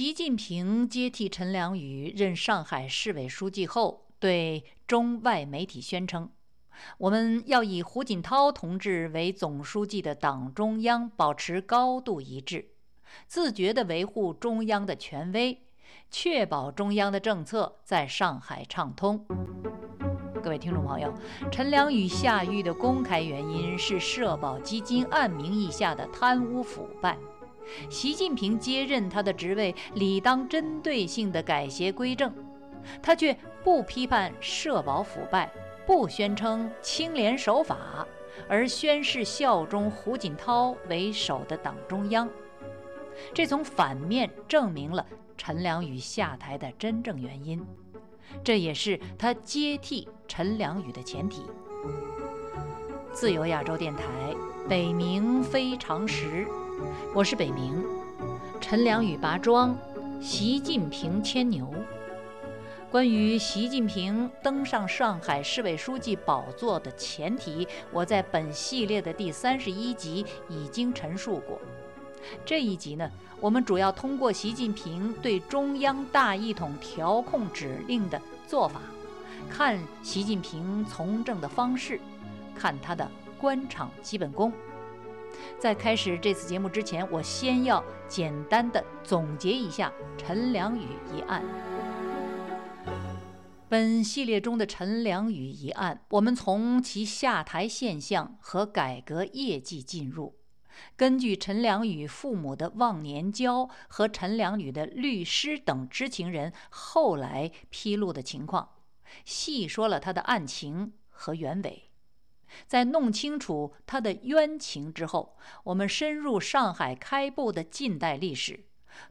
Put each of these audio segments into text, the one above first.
习近平接替陈良宇任上海市委书记后，对中外媒体宣称：“我们要以胡锦涛同志为总书记的党中央保持高度一致，自觉地维护中央的权威，确保中央的政策在上海畅通。”各位听众朋友，陈良宇下狱的公开原因是社保基金案名义下的贪污腐败。习近平接任他的职位，理当针对性的改邪归正，他却不批判社保腐败，不宣称清廉守法，而宣誓效忠胡锦涛为首的党中央。这从反面证明了陈良宇下台的真正原因，这也是他接替陈良宇的前提。自由亚洲电台北冥非常时。我是北明，陈良宇拔桩，习近平牵牛。关于习近平登上上海市委书记宝座的前提，我在本系列的第三十一集已经陈述过。这一集呢，我们主要通过习近平对中央大一统调控指令的做法，看习近平从政的方式，看他的官场基本功。在开始这次节目之前，我先要简单的总结一下陈良宇一案。本系列中的陈良宇一案，我们从其下台现象和改革业绩进入，根据陈良宇父母的忘年交和陈良宇的律师等知情人后来披露的情况，细说了他的案情和原委。在弄清楚他的冤情之后，我们深入上海开埠的近代历史，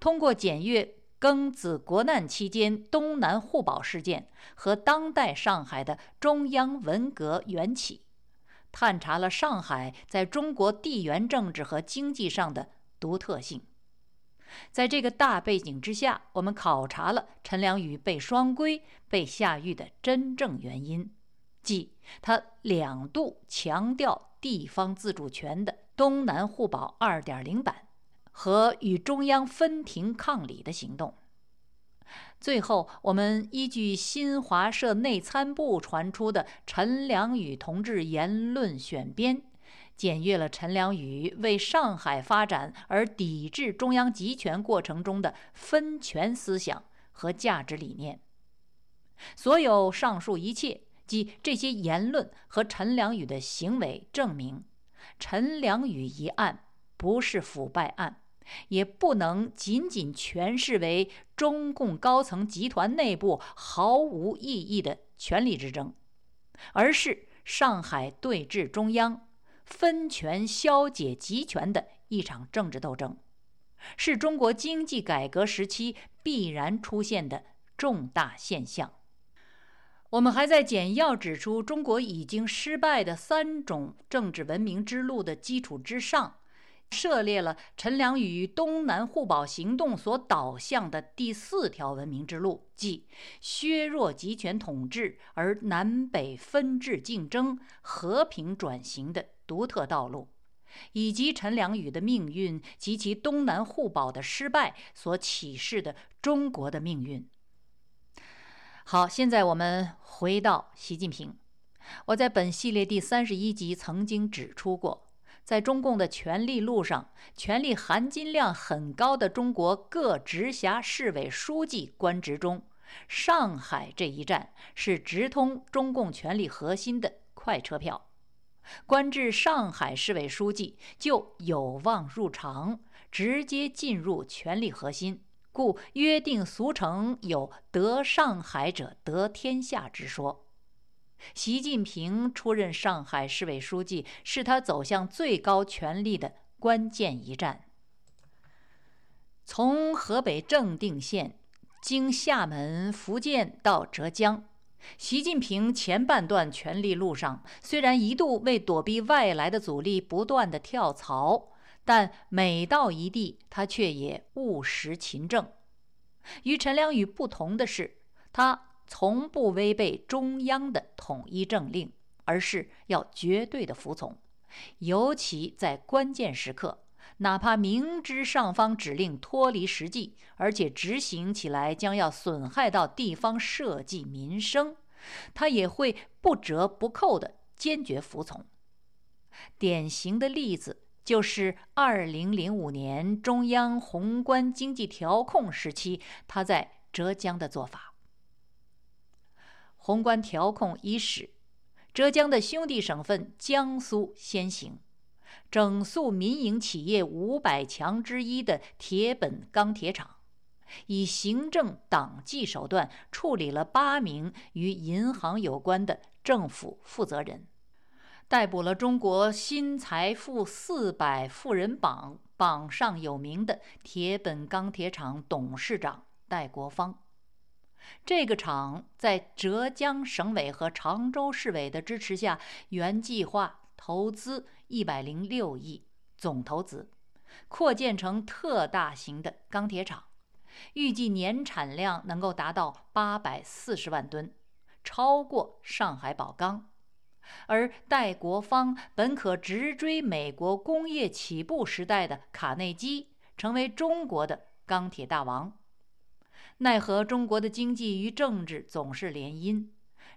通过检阅庚子国难期间东南互保事件和当代上海的中央文革缘起，探查了上海在中国地缘政治和经济上的独特性。在这个大背景之下，我们考察了陈良宇被双规、被下狱的真正原因。即他两度强调地方自主权的东南互保二点零版和与中央分庭抗礼的行动。最后，我们依据新华社内参部传出的陈良宇同志言论选编，检阅了陈良宇为上海发展而抵制中央集权过程中的分权思想和价值理念。所有上述一切。即这些言论和陈良宇的行为证明，陈良宇一案不是腐败案，也不能仅仅诠释为中共高层集团内部毫无意义的权力之争，而是上海对峙中央、分权消解集权的一场政治斗争，是中国经济改革时期必然出现的重大现象。我们还在简要指出中国已经失败的三种政治文明之路的基础之上，涉猎了陈良宇东南互保行动所导向的第四条文明之路，即削弱集权统治而南北分治竞争、和平转型的独特道路，以及陈良宇的命运及其东南互保的失败所启示的中国的命运。好，现在我们回到习近平。我在本系列第三十一集曾经指出过，在中共的权力路上，权力含金量很高的中国各直辖市委书记官职中，上海这一站是直通中共权力核心的快车票。官至上海市委书记就有望入常，直接进入权力核心。故约定俗成有“得上海者得天下”之说。习近平出任上海市委书记，是他走向最高权力的关键一战。从河北正定县经厦门、福建到浙江，习近平前半段权力路上，虽然一度为躲避外来的阻力不断的跳槽。但每到一地，他却也务实勤政。与陈良宇不同的是，他从不违背中央的统一政令，而是要绝对的服从。尤其在关键时刻，哪怕明知上方指令脱离实际，而且执行起来将要损害到地方社稷民生，他也会不折不扣的坚决服从。典型的例子就是2005年中央宏观经济调控时期，他在浙江的做法。宏观调控伊始，浙江的兄弟省份江苏先行。整肃民营企业五百强之一的铁本钢铁厂，以行政党纪手段处理了八名与银行有关的政府负责人，逮捕了中国新财富四百富人榜榜上有名的铁本钢铁厂董事长戴国芳。这个厂在浙江省委和常州市委的支持下，原计划投资。一百零六亿总投资，扩建成特大型的钢铁厂，预计年产量能够达到八百四十万吨，超过上海宝钢。而戴国芳本可直追美国工业起步时代的卡内基，成为中国的钢铁大王。奈何中国的经济与政治总是联姻，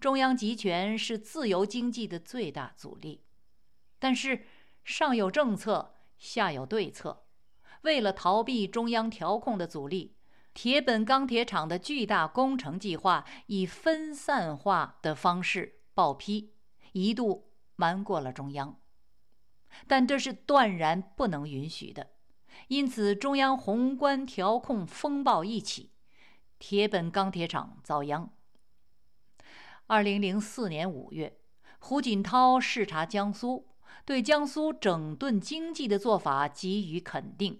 中央集权是自由经济的最大阻力。但是，上有政策，下有对策。为了逃避中央调控的阻力，铁本钢铁厂的巨大工程计划以分散化的方式报批，一度瞒过了中央。但这是断然不能允许的，因此中央宏观调控风暴一起，铁本钢铁厂遭殃。二零零四年五月，胡锦涛视察江苏。对江苏整顿经济的做法给予肯定，《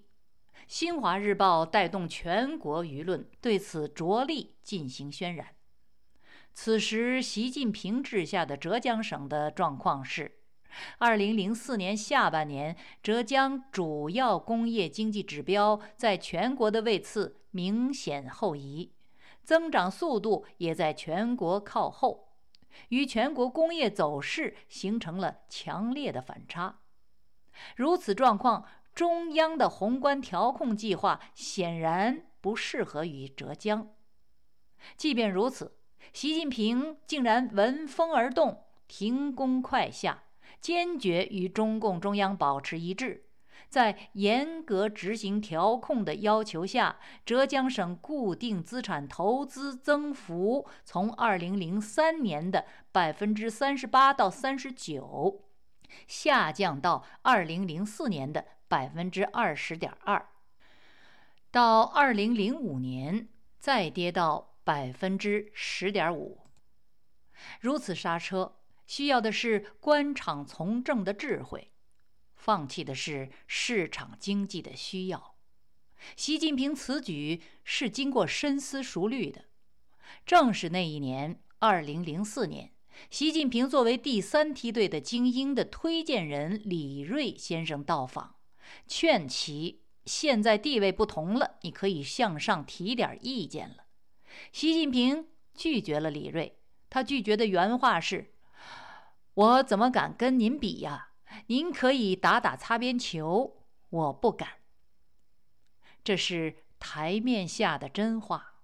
新华日报》带动全国舆论对此着力进行渲染。此时，习近平治下的浙江省的状况是：2004年下半年，浙江主要工业经济指标在全国的位次明显后移，增长速度也在全国靠后。与全国工业走势形成了强烈的反差。如此状况，中央的宏观调控计划显然不适合于浙江。即便如此，习近平竟然闻风而动，停工快下，坚决与中共中央保持一致。在严格执行调控的要求下，浙江省固定资产投资增幅从2003年的百分之三十八到三十九，下降到2004年的百分之二十点二，到2005年再跌到百分之十点五。如此刹车，需要的是官场从政的智慧。放弃的是市场经济的需要。习近平此举是经过深思熟虑的。正是那一年，二零零四年，习近平作为第三梯队的精英的推荐人李锐先生到访，劝其现在地位不同了，你可以向上提点意见了。习近平拒绝了李锐，他拒绝的原话是：“我怎么敢跟您比呀？”您可以打打擦边球，我不敢。这是台面下的真话，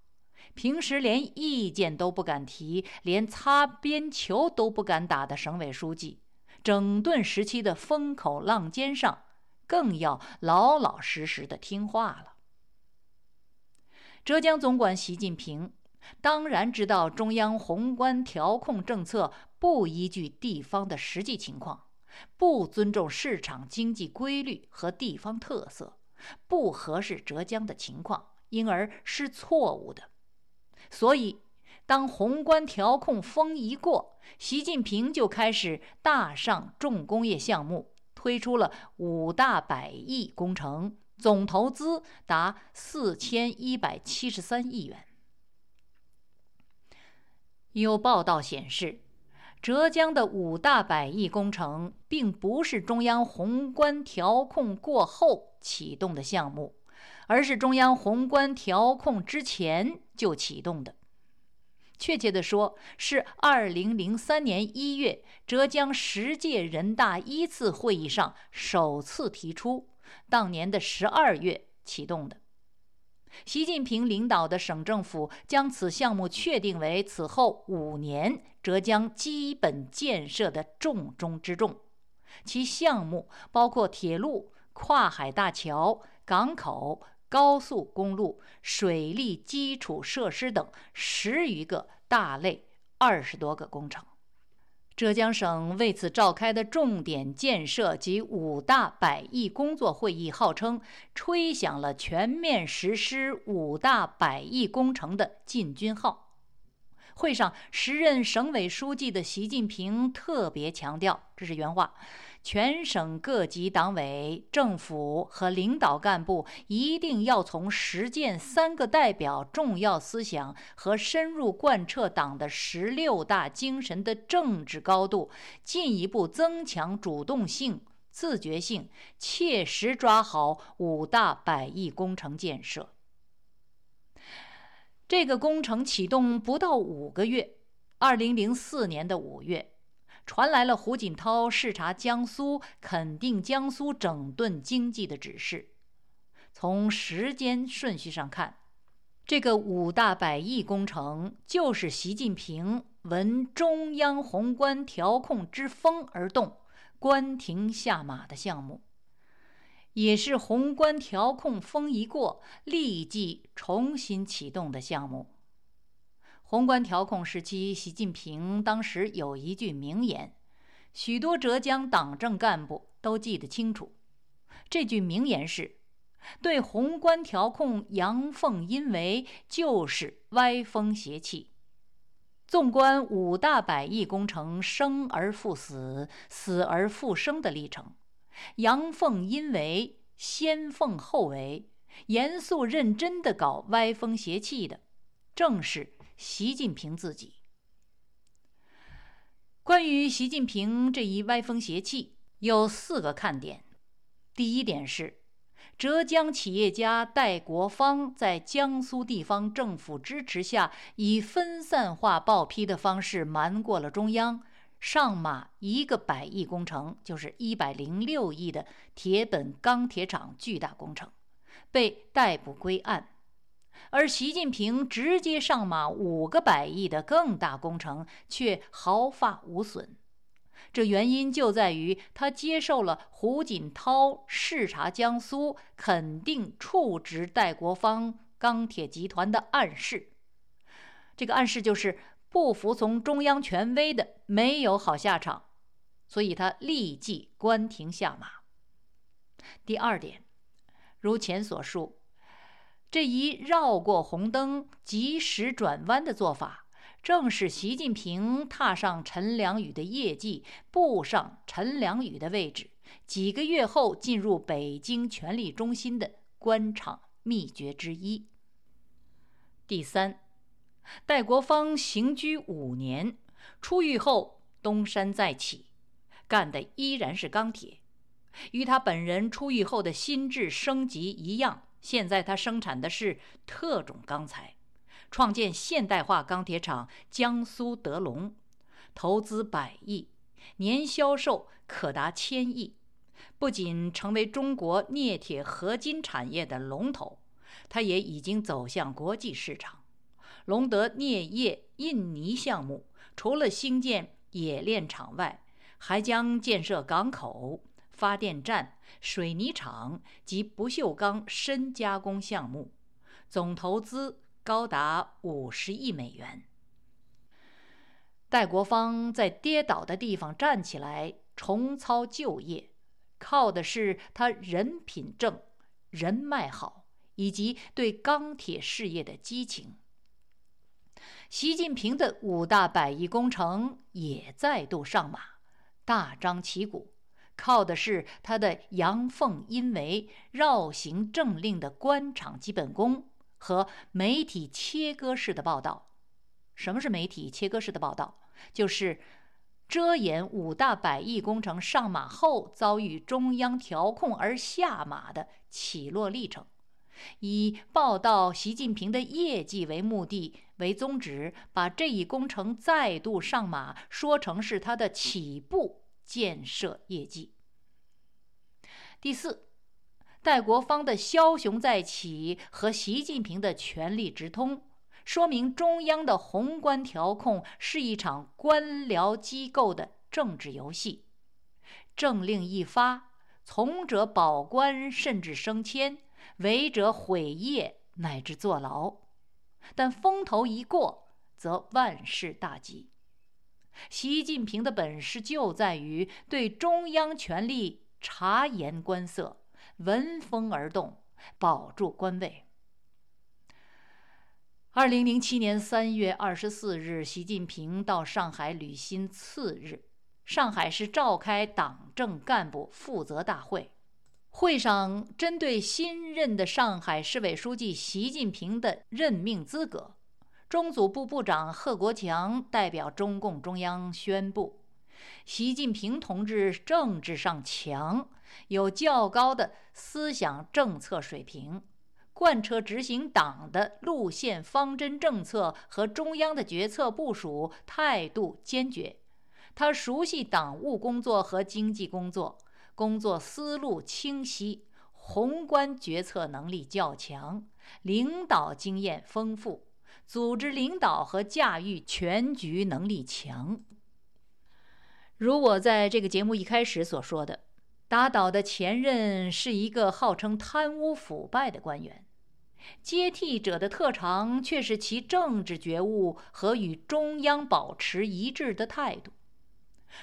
平时连意见都不敢提，连擦边球都不敢打的省委书记，整顿时期的风口浪尖上，更要老老实实的听话了。浙江总管习近平当然知道中央宏观调控政策不依据地方的实际情况。不尊重市场经济规律和地方特色，不合适浙江的情况，因而是错误的。所以，当宏观调控风一过，习近平就开始大上重工业项目，推出了五大百亿工程，总投资达四千一百七十三亿元。有报道显示。浙江的五大百亿工程，并不是中央宏观调控过后启动的项目，而是中央宏观调控之前就启动的。确切的说，是二零零三年一月，浙江十届人大一次会议上首次提出，当年的十二月启动的。习近平领导的省政府将此项目确定为此后五年浙江基本建设的重中之重。其项目包括铁路、跨海大桥、港口、高速公路、水利基础设施等十余个大类二十多个工程。浙江省为此召开的重点建设及五大百亿工作会议，号称吹响了全面实施五大百亿工程的进军号。会上，时任省委书记的习近平特别强调，这是原话。全省各级党委政府和领导干部一定要从实践“三个代表”重要思想和深入贯彻党的十六大精神的政治高度，进一步增强主动性、自觉性，切实抓好五大百亿工程建设。这个工程启动不到五个月，二零零四年的五月。传来了胡锦涛视察江苏、肯定江苏整顿经济的指示。从时间顺序上看，这个五大百亿工程就是习近平闻中央宏观调控之风而动、关停下马的项目，也是宏观调控风一过立即重新启动的项目。宏观调控时期，习近平当时有一句名言，许多浙江党政干部都记得清楚。这句名言是：“对宏观调控阳奉阴违，就是歪风邪气。”纵观五大百亿工程生而复死、死而复生的历程，阳奉阴违、先奉后违、严肃认真地搞歪风邪气的，正是。习近平自己。关于习近平这一歪风邪气，有四个看点。第一点是，浙江企业家戴国芳在江苏地方政府支持下，以分散化报批的方式瞒过了中央，上马一个百亿工程，就是一百零六亿的铁本钢铁厂巨大工程，被逮捕归案。而习近平直接上马五个百亿的更大工程，却毫发无损。这原因就在于他接受了胡锦涛视察江苏、肯定处置戴国芳钢铁集团的暗示。这个暗示就是不服从中央权威的没有好下场，所以他立即关停下马。第二点，如前所述。这一绕过红灯、及时转弯的做法，正是习近平踏上陈良宇的业绩、步上陈良宇的位置，几个月后进入北京权力中心的官场秘诀之一。第三，戴国芳刑拘五年，出狱后东山再起，干的依然是钢铁，与他本人出狱后的心智升级一样。现在他生产的是特种钢材，创建现代化钢铁厂江苏德龙，投资百亿，年销售可达千亿，不仅成为中国镍铁合金产业的龙头，他也已经走向国际市场。隆德镍业印尼项目除了兴建冶炼厂外，还将建设港口。发电站、水泥厂及不锈钢深加工项目，总投资高达五十亿美元。戴国芳在跌倒的地方站起来，重操旧业，靠的是他人品正、人脉好，以及对钢铁事业的激情。习近平的五大百亿工程也再度上马，大张旗鼓。靠的是他的阳奉阴违、绕行政令的官场基本功和媒体切割式的报道。什么是媒体切割式的报道？就是遮掩五大百亿工程上马后遭遇中央调控而下马的起落历程，以报道习近平的业绩为目的为宗旨，把这一工程再度上马说成是他的起步。建设业绩。第四，戴国芳的枭雄再起和习近平的权力直通，说明中央的宏观调控是一场官僚机构的政治游戏。政令一发，从者保官甚至升迁，违者毁业乃至坐牢。但风头一过，则万事大吉。习近平的本事就在于对中央权力察言观色，闻风而动，保住官位。二零零七年三月二十四日，习近平到上海履新次日，上海市召开党政干部负责大会。会上针对新任的上海市委书记习近平的任命资格。中组部部长贺国强代表中共中央宣布：习近平同志政治上强，有较高的思想政策水平，贯彻执行党的路线方针政策和中央的决策部署态度坚决。他熟悉党务工作和经济工作，工作思路清晰，宏观决策能力较强，领导经验丰富。组织领导和驾驭全局能力强。如我在这个节目一开始所说的，打倒的前任是一个号称贪污腐败的官员，接替者的特长却是其政治觉悟和与中央保持一致的态度。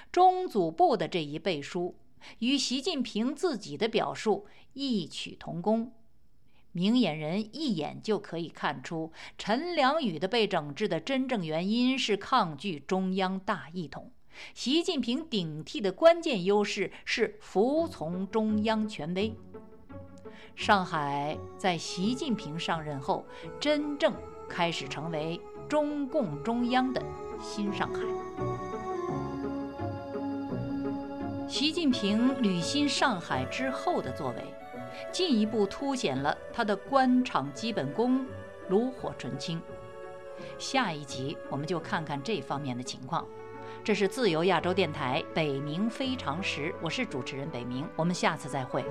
中组部的这一背书，与习近平自己的表述异曲同工。明眼人一眼就可以看出，陈良宇的被整治的真正原因是抗拒中央大一统；习近平顶替的关键优势是服从中央权威。上海在习近平上任后，真正开始成为中共中央的新上海。习近平履新上海之后的作为。进一步凸显了他的官场基本功炉火纯青。下一集我们就看看这方面的情况。这是自由亚洲电台北冥非常时，我是主持人北冥，我们下次再会。